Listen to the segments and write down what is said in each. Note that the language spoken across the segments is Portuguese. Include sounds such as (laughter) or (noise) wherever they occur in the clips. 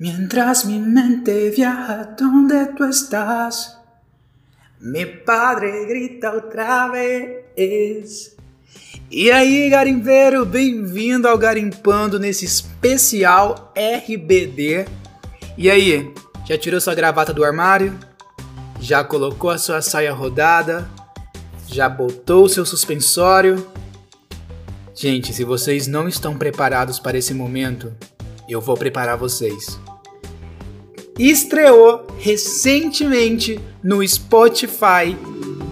Mientras mi mente viaja donde tú estás, mi padre grita outra vez. E aí, garimpeiro, bem-vindo ao Garimpando nesse especial RBD. E aí, já tirou sua gravata do armário? Já colocou a sua saia rodada? Já botou o seu suspensório? Gente, se vocês não estão preparados para esse momento, eu vou preparar vocês estreou recentemente no Spotify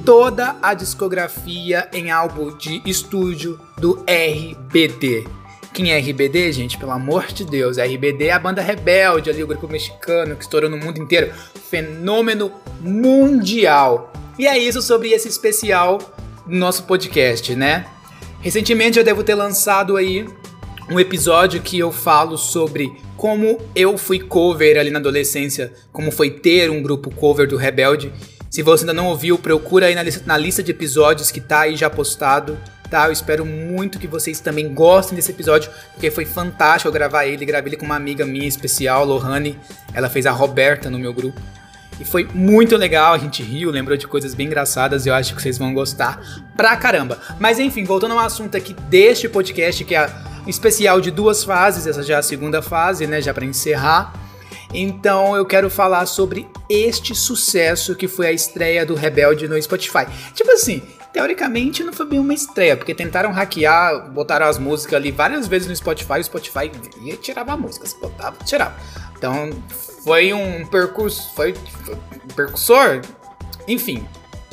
toda a discografia em álbum de estúdio do RBD. Quem é RBD, gente? Pelo amor de Deus, RBD é a banda rebelde ali, o grupo mexicano que estourou no mundo inteiro. Fenômeno mundial. E é isso sobre esse especial do nosso podcast, né? Recentemente eu devo ter lançado aí um episódio que eu falo sobre como eu fui cover ali na adolescência, como foi ter um grupo cover do Rebelde. Se você ainda não ouviu, procura aí na lista, na lista de episódios que tá aí já postado, tá? Eu espero muito que vocês também gostem desse episódio, porque foi fantástico eu gravar ele, gravei ele com uma amiga minha especial, Lohane, ela fez a Roberta no meu grupo. E foi muito legal, a gente riu, lembrou de coisas bem engraçadas eu acho que vocês vão gostar pra caramba. Mas enfim, voltando ao assunto aqui deste podcast, que é a especial de duas fases, essa já é a segunda fase, né, já para encerrar. Então eu quero falar sobre este sucesso que foi a estreia do Rebelde no Spotify. Tipo assim, teoricamente não foi bem uma estreia, porque tentaram hackear, botaram as músicas ali várias vezes no Spotify, o Spotify ia tirava a música, se botava, tirava. Então foi um percurso, foi, foi um percursor, enfim,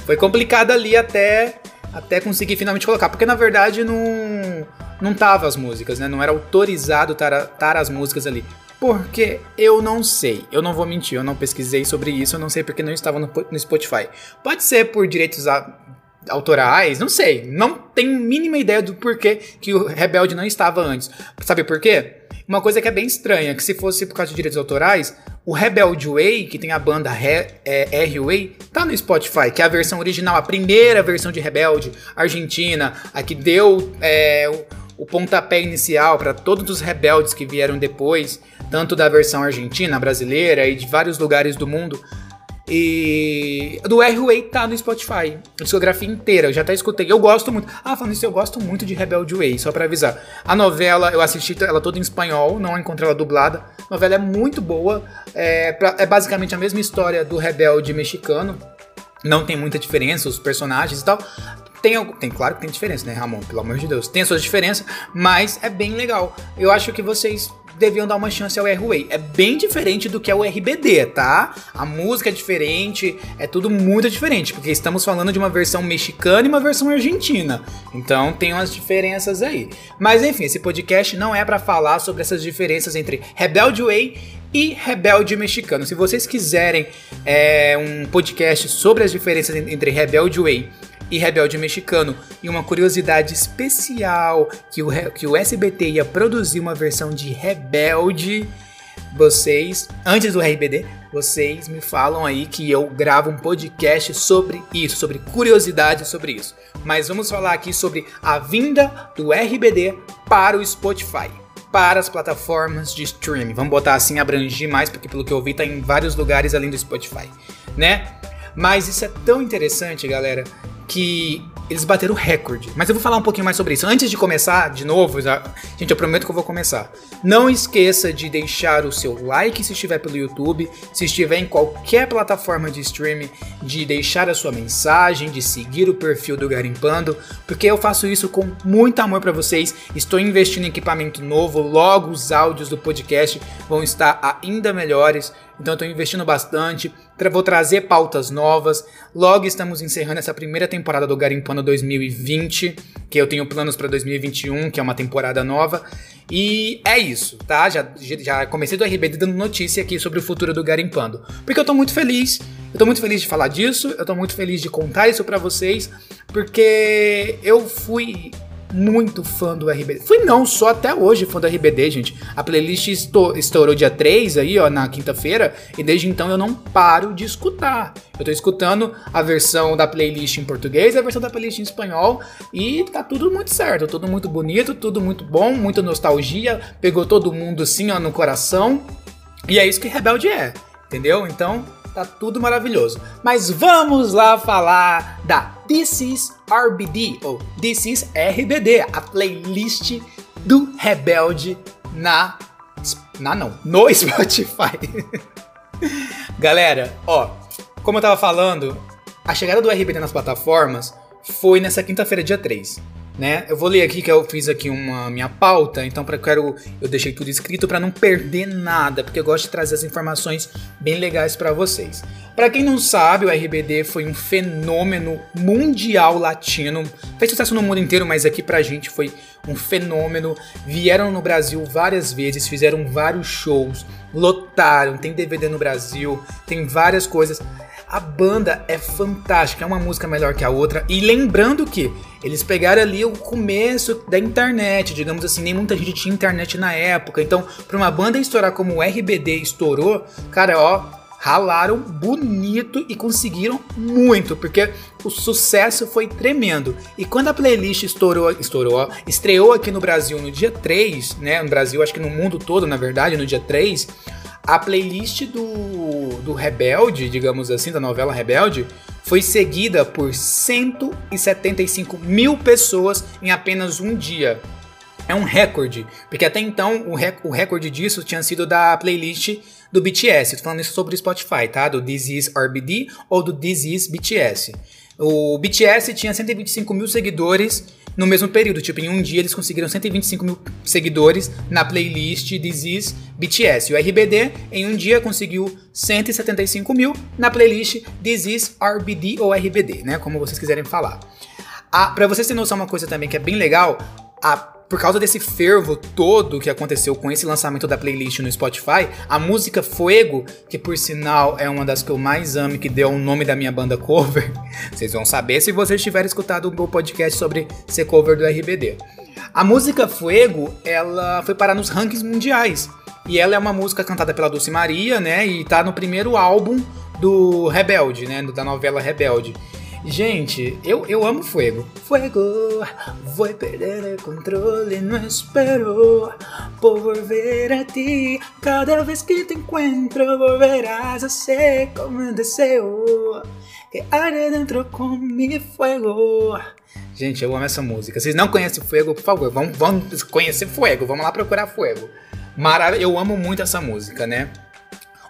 foi complicado ali até até conseguir finalmente colocar, porque na verdade não não tava as músicas, né? Não era autorizado estar as músicas ali. Porque eu não sei, eu não vou mentir, eu não pesquisei sobre isso, eu não sei porque não estava no, no Spotify. Pode ser por direitos a, autorais, não sei, não tenho mínima ideia do porquê que o Rebelde não estava antes. Sabe por quê? Uma coisa que é bem estranha, que se fosse por causa de direitos autorais, o Rebelde Way, que tem a banda Re, é, R-Way, tá no Spotify, que é a versão original, a primeira versão de Rebelde, Argentina, a que deu é, o pontapé inicial para todos os rebeldes que vieram depois, tanto da versão argentina, brasileira e de vários lugares do mundo. E do R-Way tá no Spotify, a discografia inteira, eu já até escutei. Eu gosto muito. Ah, falando isso, eu gosto muito de Rebelde Way, só para avisar. A novela, eu assisti ela toda em espanhol, não encontrei ela dublada. A novela é muito boa, é, pra, é basicamente a mesma história do Rebelde mexicano. Não tem muita diferença, os personagens e tal. Tem, tem, claro que tem diferença, né, Ramon? Pelo amor de Deus. Tem as suas diferenças, mas é bem legal. Eu acho que vocês deviam dar uma chance ao R-Way. É bem diferente do que é o RBD, tá? A música é diferente, é tudo muito diferente, porque estamos falando de uma versão mexicana e uma versão argentina. Então tem umas diferenças aí. Mas enfim, esse podcast não é para falar sobre essas diferenças entre Rebelde Way e Rebelde Mexicano. Se vocês quiserem é, um podcast sobre as diferenças entre Rebelde Way e Rebelde Mexicano. E uma curiosidade especial que o, que o SBT ia produzir uma versão de Rebelde. Vocês, antes do RBD, vocês me falam aí que eu gravo um podcast sobre isso, sobre curiosidades sobre isso. Mas vamos falar aqui sobre a vinda do RBD para o Spotify, para as plataformas de streaming. Vamos botar assim, abranger mais, porque pelo que eu vi tá em vários lugares além do Spotify, né? Mas isso é tão interessante, galera, que eles bateram recorde. Mas eu vou falar um pouquinho mais sobre isso. Antes de começar, de novo, já, gente, eu prometo que eu vou começar. Não esqueça de deixar o seu like se estiver pelo YouTube, se estiver em qualquer plataforma de streaming, de deixar a sua mensagem, de seguir o perfil do Garimpando, porque eu faço isso com muito amor para vocês. Estou investindo em equipamento novo, logo os áudios do podcast vão estar ainda melhores. Então eu estou investindo bastante, vou trazer pautas novas. Logo estamos encerrando essa primeira temporada do Garimpano 2020, que eu tenho planos para 2021, que é uma temporada nova. E é isso, tá? Já, já comecei do RBD dando notícia aqui sobre o futuro do Garimpando. Porque eu tô muito feliz, eu tô muito feliz de falar disso, eu tô muito feliz de contar isso para vocês, porque eu fui muito fã do RBD. Fui não, só até hoje fã do RBD, gente. A playlist estourou dia 3 aí, ó, na quinta-feira, e desde então eu não paro de escutar. Eu tô escutando a versão da playlist em português a versão da playlist em espanhol, e tá tudo muito certo, tudo muito bonito, tudo muito bom, muita nostalgia, pegou todo mundo assim, ó, no coração. E é isso que Rebelde é, entendeu? Então, tá tudo maravilhoso. Mas vamos lá falar da This is RBD, ou This is RBD, a playlist do Rebelde na. Na não, no (laughs) Spotify. Galera, ó, como eu tava falando, a chegada do RBD nas plataformas foi nessa quinta-feira, dia 3 né? Eu vou ler aqui que eu fiz aqui uma minha pauta, então para quero eu deixei tudo escrito para não perder nada, porque eu gosto de trazer as informações bem legais para vocês. Para quem não sabe, o RBD foi um fenômeno mundial latino. Fez sucesso no mundo inteiro, mas aqui pra gente foi um fenômeno. Vieram no Brasil várias vezes, fizeram vários shows, lotaram, tem DVD no Brasil, tem várias coisas. A banda é fantástica, é uma música melhor que a outra. E lembrando que eles pegaram ali o começo da internet, digamos assim, nem muita gente tinha internet na época. Então, para uma banda estourar como o RBD estourou, cara, ó, ralaram bonito e conseguiram muito, porque o sucesso foi tremendo. E quando a playlist estourou, estourou, estreou aqui no Brasil no dia 3, né? No Brasil, acho que no mundo todo, na verdade, no dia 3, a playlist do, do Rebelde, digamos assim, da novela Rebelde, foi seguida por 175 mil pessoas em apenas um dia. É um recorde, porque até então o, rec o recorde disso tinha sido da playlist do BTS. Tô falando isso sobre o Spotify, tá? Do This Is RBD ou do This Is BTS. O BTS tinha 125 mil seguidores no mesmo período. Tipo, em um dia eles conseguiram 125 mil seguidores na playlist This Is BTS. O RBD, em um dia, conseguiu 175 mil na playlist This Is RBD ou RBD, né? Como vocês quiserem falar. Ah, pra vocês terem noção, uma coisa também que é bem legal, a por causa desse fervo todo que aconteceu com esse lançamento da playlist no Spotify, a música Fuego, que por sinal é uma das que eu mais amo que deu o nome da minha banda cover, (laughs) vocês vão saber se vocês tiverem escutado o meu podcast sobre ser cover do RBD. A música Fuego, ela foi parar nos rankings mundiais. E ela é uma música cantada pela Dulce Maria, né? E tá no primeiro álbum do Rebelde, né? Da novela Rebelde. Gente, eu, eu amo Fuego. Fuego, vou perder o controle, não espero por volver a ti. Cada vez que te encuentro, volverás a ser como un deseo que arde dentro com mi fuego. Gente, eu amo essa música. Vocês não conhecem Fuego, por favor, vão, vão conhecer Fuego. Vamos lá procurar Fuego. Maravilha, eu amo muito essa música, né?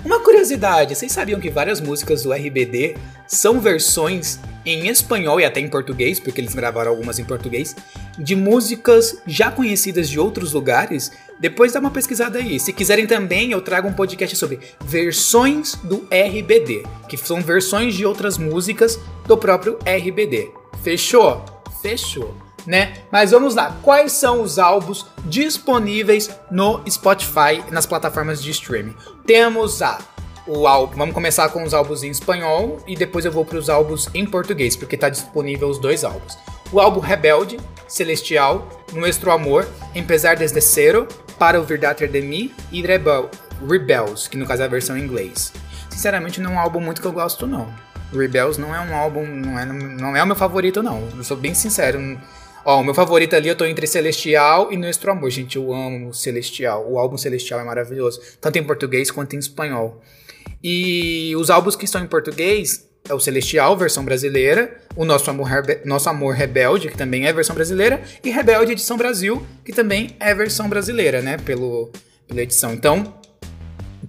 Uma curiosidade, vocês sabiam que várias músicas do RBD são versões em espanhol e até em português, porque eles gravaram algumas em português, de músicas já conhecidas de outros lugares? Depois dá uma pesquisada aí. Se quiserem também, eu trago um podcast sobre versões do RBD, que são versões de outras músicas do próprio RBD. Fechou? Fechou né? Mas vamos lá, quais são os álbuns disponíveis no Spotify nas plataformas de streaming? Temos a o álbum, vamos começar com os álbuns em espanhol e depois eu vou para os álbuns em português, porque está disponível os dois álbuns. O álbum Rebelde, Celestial, Nuestro Amor, Empezar desde Cero, Para ouvir Dater de mim e Rebel, Rebels, que no caso é a versão em inglês. Sinceramente não é um álbum muito que eu gosto não. Rebels não é um álbum, não é, não é o meu favorito não. Eu sou bem sincero, Ó, o meu favorito ali, eu tô entre Celestial e Nuestro Amor. Gente, eu amo Celestial. O álbum Celestial é maravilhoso. Tanto em português quanto em espanhol. E os álbuns que estão em português é o Celestial, versão brasileira. O Nosso Amor, Rebe Nosso Amor Rebelde, que também é versão brasileira. E Rebelde Edição Brasil, que também é versão brasileira, né? Pelo, pela edição. Então,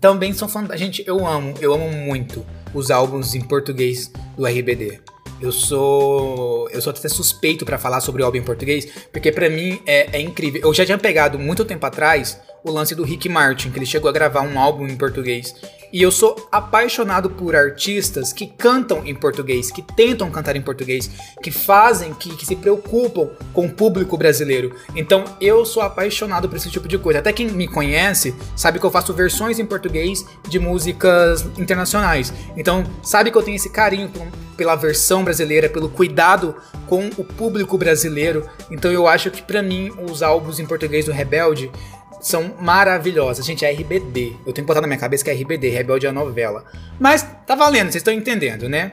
também são fãs. Gente, eu amo, eu amo muito os álbuns em português do RBD. Eu sou. Eu sou até suspeito para falar sobre o álbum em português, porque para mim é, é, incrível. Eu já tinha pegado muito tempo atrás o lance do Rick Martin, que ele chegou a gravar um álbum em português. E eu sou apaixonado por artistas que cantam em português, que tentam cantar em português, que fazem, que, que se preocupam com o público brasileiro. Então eu sou apaixonado por esse tipo de coisa. Até quem me conhece sabe que eu faço versões em português de músicas internacionais. Então sabe que eu tenho esse carinho pela versão brasileira, pelo cuidado com o público brasileiro. Então eu acho que para mim os álbuns em português do Rebelde são maravilhosas. Gente, é RBD. Eu tenho que botar na minha cabeça que é RBD, Rebelde a novela. Mas tá valendo, vocês estão entendendo, né?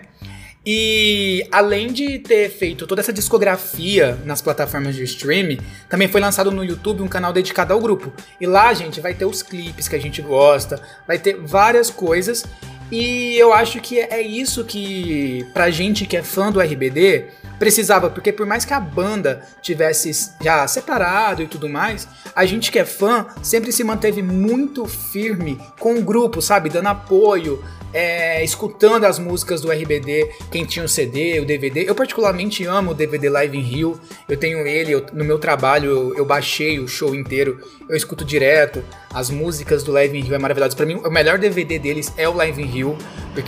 E além de ter feito toda essa discografia nas plataformas de streaming, também foi lançado no YouTube um canal dedicado ao grupo. E lá, gente, vai ter os clipes que a gente gosta, vai ter várias coisas. E eu acho que é isso que, pra gente que é fã do RBD, precisava, porque por mais que a banda tivesse já separado e tudo mais, a gente que é fã sempre se manteve muito firme com o grupo, sabe? Dando apoio, é, escutando as músicas do RBD, quem tinha o CD, o DVD. Eu particularmente amo o DVD Live in Rio. Eu tenho ele, eu, no meu trabalho eu, eu, baixei o show inteiro, eu escuto direto. As músicas do Live in Rio é maravilhoso. Para mim, o melhor DVD deles é o Live in Rio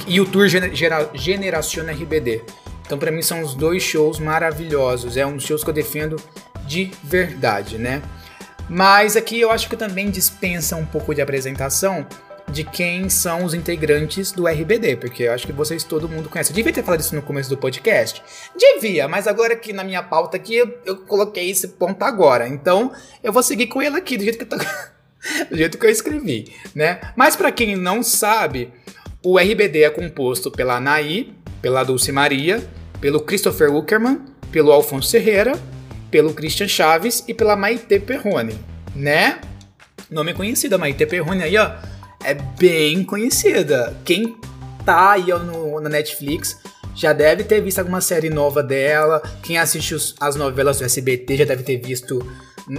e o Tour Genera Generaciona RBD. Então, para mim, são os dois shows maravilhosos. É um dos shows que eu defendo de verdade, né? Mas aqui eu acho que também dispensa um pouco de apresentação de quem são os integrantes do RBD, porque eu acho que vocês todo mundo conhece. Eu devia ter falado isso no começo do podcast? Devia, mas agora aqui na minha pauta aqui eu, eu coloquei esse ponto agora. Então eu vou seguir com ele aqui do jeito que eu tô... (laughs) do jeito que eu escrevi, né? Mas para quem não sabe, o RBD é composto pela Anaí, pela Dulce Maria, pelo Christopher Uckerman, pelo Alfonso Ferreira, pelo Christian Chaves e pela Maite Perrone, né? Nome conhecido, a Maite Perrone aí, ó, é bem conhecida. Quem tá aí ó, no, na Netflix já deve ter visto alguma série nova dela. Quem assiste os, as novelas do SBT já deve ter visto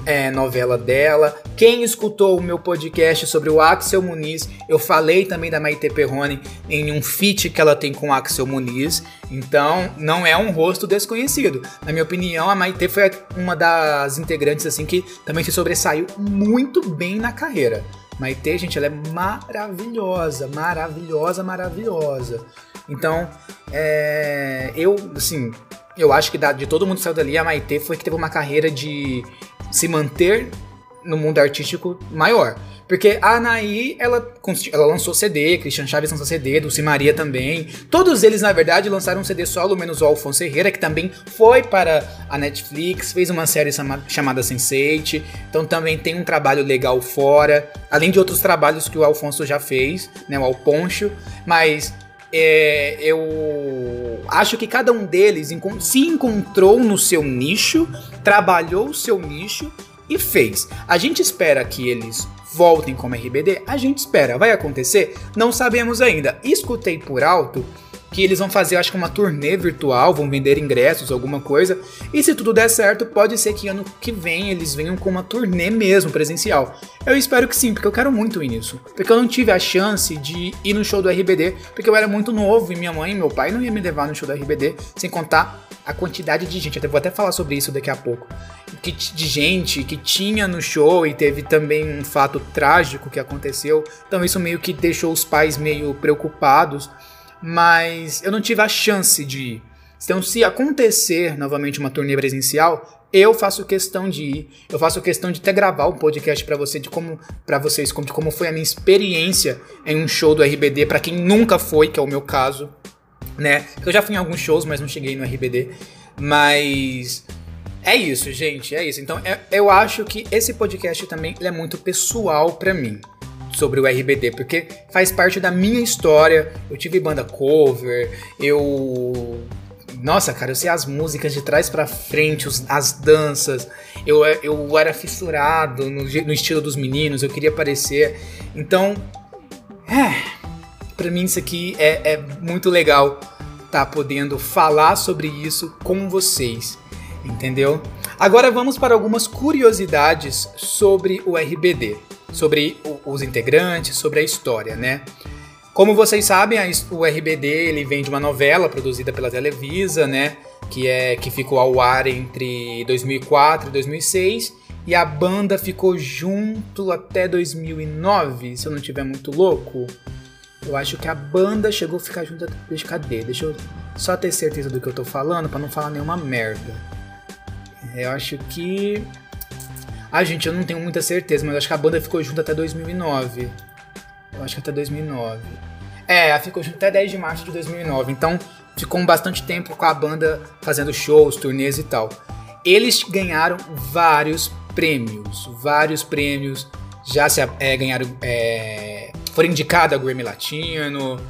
é, novela dela. Quem escutou o meu podcast sobre o Axel Muniz, eu falei também da Maite Perrone em um feat que ela tem com o Axel Muniz. Então, não é um rosto desconhecido. Na minha opinião, a Maite foi uma das integrantes assim que também se sobressaiu muito bem na carreira. Maite, gente, ela é maravilhosa, maravilhosa, maravilhosa. Então, é, eu, assim, eu acho que de todo mundo que saiu dali, a Maite foi que teve uma carreira de se manter no mundo artístico maior. Porque a Anaí, ela, ela lançou CD, Christian Chaves lançou CD, Dulce Maria também. Todos eles, na verdade, lançaram CD solo, menos o Alfonso Herrera, que também foi para a Netflix, fez uma série chamada Sense8. Então também tem um trabalho legal fora. Além de outros trabalhos que o Alfonso já fez, né? O Alponcho. Mas é, eu acho que cada um deles se encontrou no seu nicho, trabalhou o seu nicho e fez. A gente espera que eles voltem como RBD? A gente espera. Vai acontecer? Não sabemos ainda. Escutei por alto que eles vão fazer, acho que uma turnê virtual, vão vender ingressos, alguma coisa. E se tudo der certo, pode ser que ano que vem eles venham com uma turnê mesmo presencial. Eu espero que sim, porque eu quero muito ir nisso. Porque eu não tive a chance de ir no show do RBD, porque eu era muito novo e minha mãe e meu pai não iam me levar no show do RBD, sem contar a quantidade de gente. Eu vou até falar sobre isso daqui a pouco. Que, de gente que tinha no show e teve também um fato trágico que aconteceu. Então isso meio que deixou os pais meio preocupados mas eu não tive a chance de ir. Então, se acontecer novamente uma turnê presencial, eu faço questão de ir. Eu faço questão de até gravar um podcast para você de como para vocês de como foi a minha experiência em um show do RBD para quem nunca foi, que é o meu caso, né? Eu já fui em alguns shows, mas não cheguei no RBD. Mas é isso, gente, é isso. Então, é, eu acho que esse podcast também é muito pessoal para mim sobre o RBD, porque faz parte da minha história. Eu tive banda cover, eu. Nossa, cara, eu sei as músicas de trás para frente, os, as danças. Eu, eu era fissurado no, no estilo dos meninos, eu queria aparecer. Então, é. Pra mim, isso aqui é, é muito legal tá podendo falar sobre isso com vocês, entendeu? Agora vamos para algumas curiosidades sobre o RBD sobre os integrantes, sobre a história, né? Como vocês sabem, o RBD ele vem de uma novela produzida pela Televisa, né? Que é que ficou ao ar entre 2004 e 2006 e a banda ficou junto até 2009, se eu não estiver muito louco. Eu acho que a banda chegou a ficar junto. Deixa cadê? Deixa eu só ter certeza do que eu tô falando para não falar nenhuma merda. Eu acho que ah, gente, eu não tenho muita certeza, mas acho que a banda ficou junto até 2009. Eu acho que até 2009. É, ela ficou junto até 10 de março de 2009. Então, ficou bastante tempo com a banda fazendo shows, turnês e tal. Eles ganharam vários prêmios, vários prêmios. Já se é, ganharam, é, foram indicados a Grammy Latino.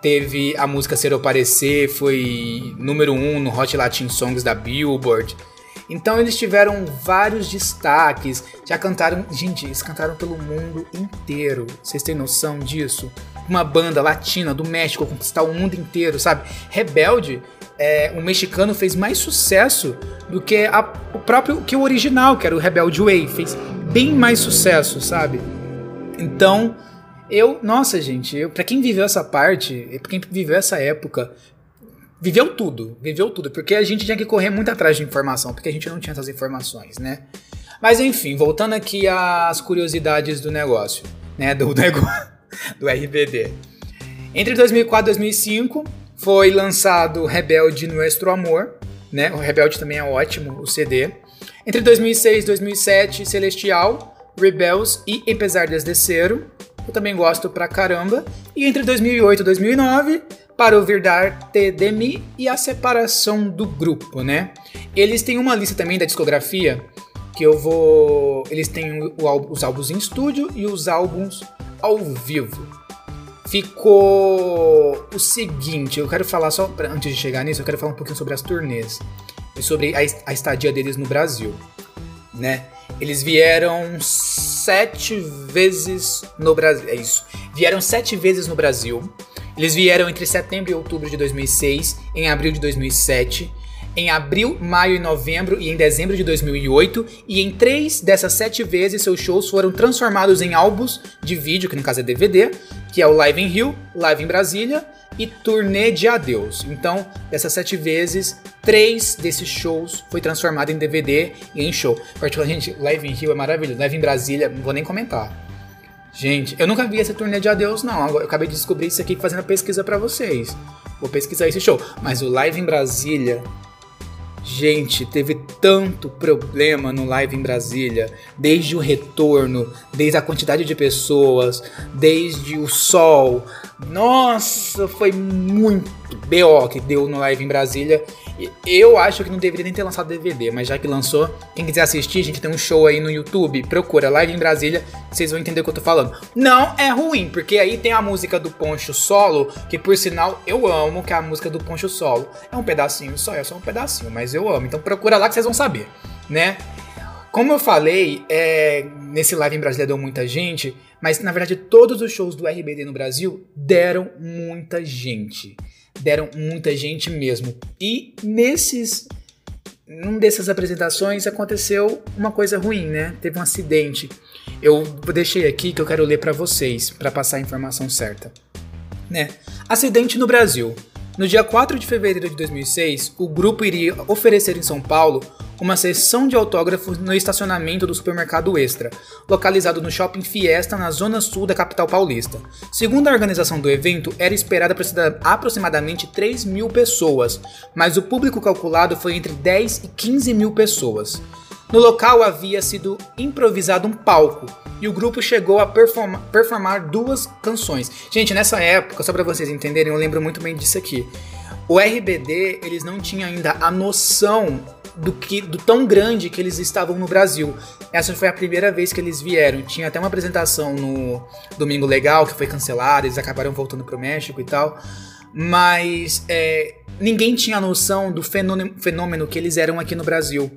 teve a música Ser ou Parecer, foi número um no Hot Latin Songs da Billboard. Então eles tiveram vários destaques, já cantaram, gente, eles cantaram pelo mundo inteiro. Vocês têm noção disso? Uma banda latina do México conquistar o mundo inteiro, sabe? Rebelde, é, o mexicano fez mais sucesso do que a, o próprio que o original, que era o Rebelde Way, fez bem mais sucesso, sabe? Então, eu, nossa, gente, para quem viveu essa parte, para quem viveu essa época, viveu tudo, viveu tudo, porque a gente tinha que correr muito atrás de informação, porque a gente não tinha essas informações, né? Mas enfim, voltando aqui às curiosidades do negócio, né, do (laughs) negócio do RBD. Entre 2004 e 2005 foi lançado Rebelde Nuestro Amor, né? O Rebelde também é ótimo, o CD. Entre 2006 e 2007, Celestial, Rebels e Apesar de Desceram. Eu também gosto pra caramba. E entre 2008 e 2009, para ouvir dar TDMI e a separação do grupo, né? Eles têm uma lista também da discografia que eu vou. Eles têm o, os álbuns em estúdio e os álbuns ao vivo. Ficou o seguinte, eu quero falar só pra, antes de chegar nisso, eu quero falar um pouquinho sobre as turnês e sobre a, a estadia deles no Brasil, né? Eles vieram sete vezes no Brasil. É isso. Vieram sete vezes no Brasil. Eles vieram entre setembro e outubro de 2006, em abril de 2007, em abril, maio e novembro e em dezembro de 2008, e em três dessas sete vezes seus shows foram transformados em álbuns de vídeo, que no caso é DVD, que é o Live em Rio, Live em Brasília e Turnê de Adeus. Então, dessas sete vezes, três desses shows foi transformado em DVD e em show. Particularmente, Live em Rio é maravilhoso, Live em Brasília, não vou nem comentar. Gente, eu nunca vi esse turnê de adeus, não. Eu acabei de descobrir isso aqui fazendo a pesquisa para vocês. Vou pesquisar esse show. Mas o Live em Brasília. Gente, teve tanto problema no Live em Brasília. Desde o retorno, desde a quantidade de pessoas, desde o sol. Nossa, foi muito BO que deu no Live em Brasília. Eu acho que não deveria nem ter lançado DVD, mas já que lançou, quem quiser assistir, a gente tem um show aí no YouTube, procura Live em Brasília, vocês vão entender o que eu tô falando. Não é ruim, porque aí tem a música do Poncho Solo, que por sinal eu amo, que é a música do Poncho Solo. É um pedacinho só, é só um pedacinho, mas eu amo. Então procura lá que vocês vão saber, né? Como eu falei, é, nesse live em Brasília deu muita gente, mas na verdade todos os shows do RBD no Brasil deram muita gente deram muita gente mesmo. E nesses num dessas apresentações aconteceu uma coisa ruim, né? Teve um acidente. Eu deixei aqui que eu quero ler para vocês para passar a informação certa, né? Acidente no Brasil. No dia 4 de fevereiro de 2006, o grupo iria oferecer em São Paulo uma sessão de autógrafos no estacionamento do supermercado Extra, localizado no Shopping Fiesta, na zona sul da capital paulista. Segundo a organização do evento, era esperada aproximadamente 3 mil pessoas, mas o público calculado foi entre 10 e 15 mil pessoas. No local havia sido improvisado um palco, e o grupo chegou a performa performar duas canções. Gente, nessa época, só para vocês entenderem, eu lembro muito bem disso aqui. O RBD, eles não tinham ainda a noção do que do tão grande que eles estavam no Brasil. Essa foi a primeira vez que eles vieram. Tinha até uma apresentação no Domingo Legal que foi cancelada, eles acabaram voltando pro México e tal. Mas é, ninguém tinha noção do fenômeno, fenômeno que eles eram aqui no Brasil.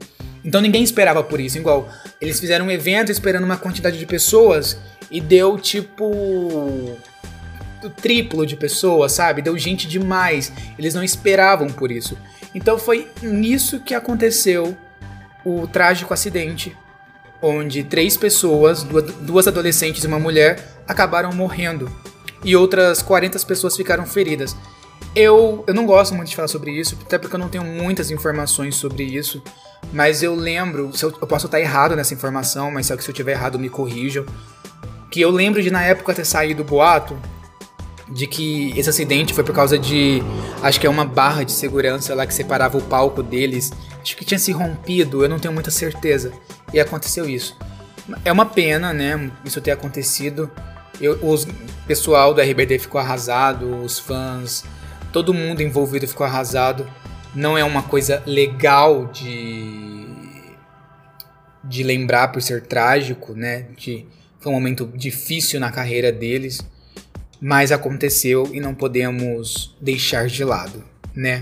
Então ninguém esperava por isso. Igual, eles fizeram um evento esperando uma quantidade de pessoas e deu tipo. o triplo de pessoas, sabe? Deu gente demais. Eles não esperavam por isso. Então foi nisso que aconteceu o trágico acidente, onde três pessoas, duas adolescentes e uma mulher, acabaram morrendo. E outras 40 pessoas ficaram feridas. Eu, eu não gosto muito de falar sobre isso, até porque eu não tenho muitas informações sobre isso. Mas eu lembro, eu, eu, posso estar errado nessa informação, mas se eu tiver errado me corrijam. Que eu lembro de na época ter saído o boato de que esse acidente foi por causa de. Acho que é uma barra de segurança lá que separava o palco deles. Acho que tinha se rompido, eu não tenho muita certeza. E aconteceu isso. É uma pena, né? Isso ter acontecido. O pessoal do RBD ficou arrasado, os fãs, todo mundo envolvido ficou arrasado não é uma coisa legal de de lembrar por ser trágico, né? De, foi um momento difícil na carreira deles. mas aconteceu e não podemos deixar de lado, né?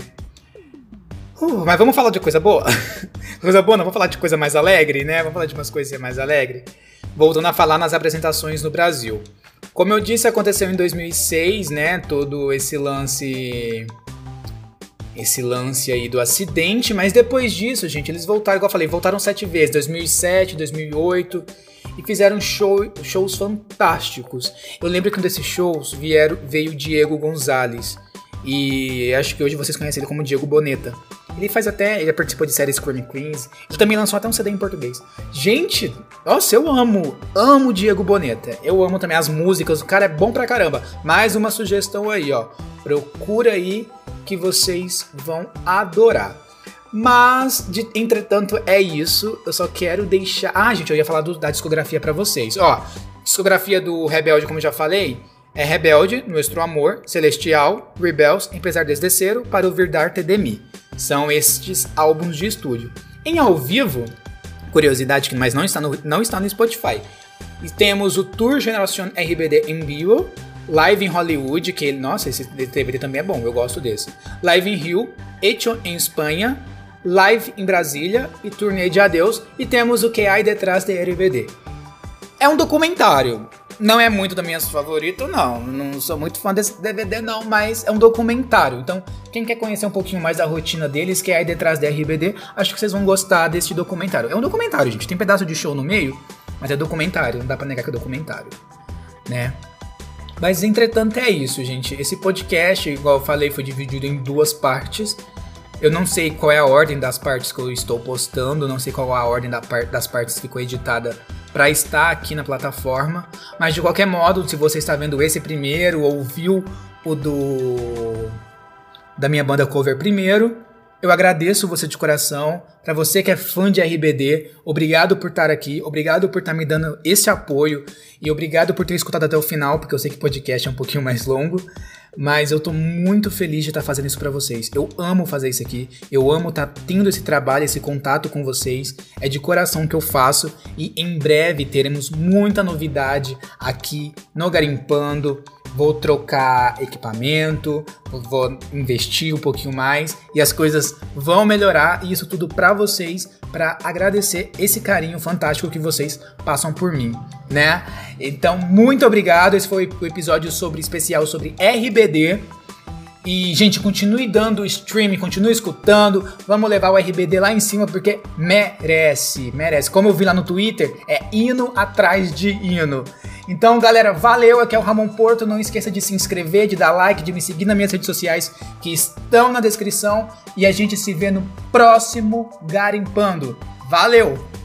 Uh, mas vamos falar de coisa boa? (laughs) coisa boa, não vamos falar de coisa mais alegre, né? Vamos falar de umas coisas mais alegres. Voltando a falar nas apresentações no Brasil. Como eu disse, aconteceu em 2006, né? Todo esse lance esse lance aí do acidente, mas depois disso, gente, eles voltaram, igual eu falei, voltaram sete vezes, 2007, 2008, e fizeram show, shows fantásticos. Eu lembro que um desses shows vieram, veio o Diego Gonzalez, e acho que hoje vocês conhecem ele como Diego Boneta. Ele faz até, ele participou de séries Screaming Queens, ele também lançou até um CD em português. Gente, nossa, eu amo, amo Diego Boneta. Eu amo também as músicas, o cara é bom pra caramba. Mais uma sugestão aí, ó. Procura aí que vocês vão adorar. Mas, de, entretanto, é isso. Eu só quero deixar. Ah, gente, eu ia falar do, da discografia para vocês. Ó, discografia do Rebelde, como eu já falei, é Rebelde, Nuestro Amor, Celestial, Rebels, Empezar desde Cero, Para o Virdarte de Mi. São estes álbuns de estúdio. Em ao vivo, curiosidade que mais não está no, não está no Spotify. E temos o Tour Generación RBD em vivo, Live em Hollywood, que ele, nossa, esse DVD também é bom, eu gosto desse. Live em Rio, Hecho em Espanha, Live em Brasília e Turnê de Adeus. E temos o que há detrás de RBD. É um documentário. Não é muito da minha favorita, não. Não sou muito fã desse DVD, não, mas é um documentário. Então, quem quer conhecer um pouquinho mais da rotina deles, que é aí detrás da RBD, acho que vocês vão gostar desse documentário. É um documentário, gente. Tem pedaço de show no meio, mas é documentário. Não dá pra negar que é documentário. Né? Mas entretanto é isso, gente. Esse podcast, igual eu falei, foi dividido em duas partes. Eu não sei qual é a ordem das partes que eu estou postando, não sei qual é a ordem da par das partes que ficou editada para estar aqui na plataforma. Mas de qualquer modo, se você está vendo esse primeiro ou viu o do da minha banda cover primeiro, eu agradeço você de coração. Para você que é fã de RBD, obrigado por estar aqui, obrigado por estar me dando esse apoio e obrigado por ter escutado até o final, porque eu sei que podcast é um pouquinho mais longo. Mas eu tô muito feliz de estar fazendo isso para vocês. Eu amo fazer isso aqui. Eu amo estar tendo esse trabalho, esse contato com vocês. É de coração que eu faço e em breve teremos muita novidade aqui no Garimpando vou trocar equipamento, vou investir um pouquinho mais e as coisas vão melhorar e isso tudo para vocês, para agradecer esse carinho fantástico que vocês passam por mim, né? Então, muito obrigado. Esse foi o episódio sobre especial sobre RBD. E, gente, continue dando streaming, continue escutando. Vamos levar o RBD lá em cima porque merece, merece. Como eu vi lá no Twitter, é hino atrás de hino. Então, galera, valeu. Aqui é o Ramon Porto. Não esqueça de se inscrever, de dar like, de me seguir nas minhas redes sociais que estão na descrição. E a gente se vê no próximo Garimpando. Valeu!